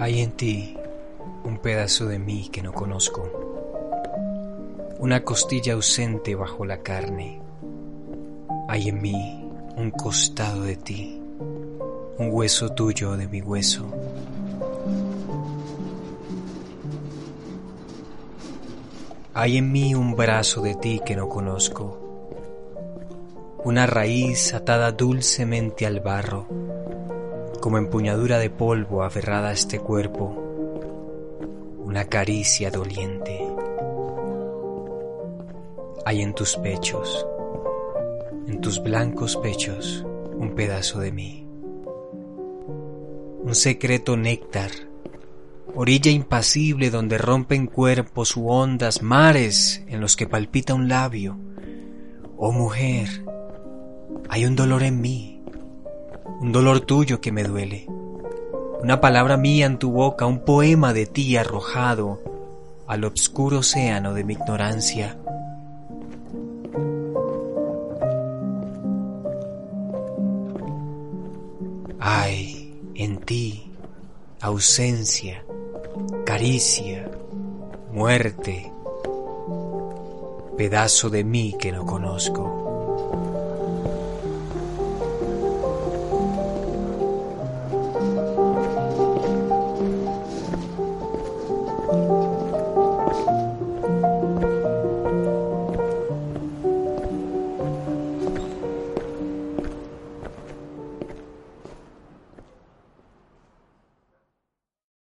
Hay en ti un pedazo de mí que no conozco, una costilla ausente bajo la carne. Hay en mí un costado de ti, un hueso tuyo de mi hueso. Hay en mí un brazo de ti que no conozco, una raíz atada dulcemente al barro como empuñadura de polvo aferrada a este cuerpo, una caricia doliente. Hay en tus pechos, en tus blancos pechos, un pedazo de mí. Un secreto néctar, orilla impasible donde rompen cuerpos u ondas, mares en los que palpita un labio. Oh mujer, hay un dolor en mí un dolor tuyo que me duele, una palabra mía en tu boca, un poema de ti arrojado al obscuro océano de mi ignorancia. Ay, en ti, ausencia, caricia, muerte, pedazo de mí que no conozco.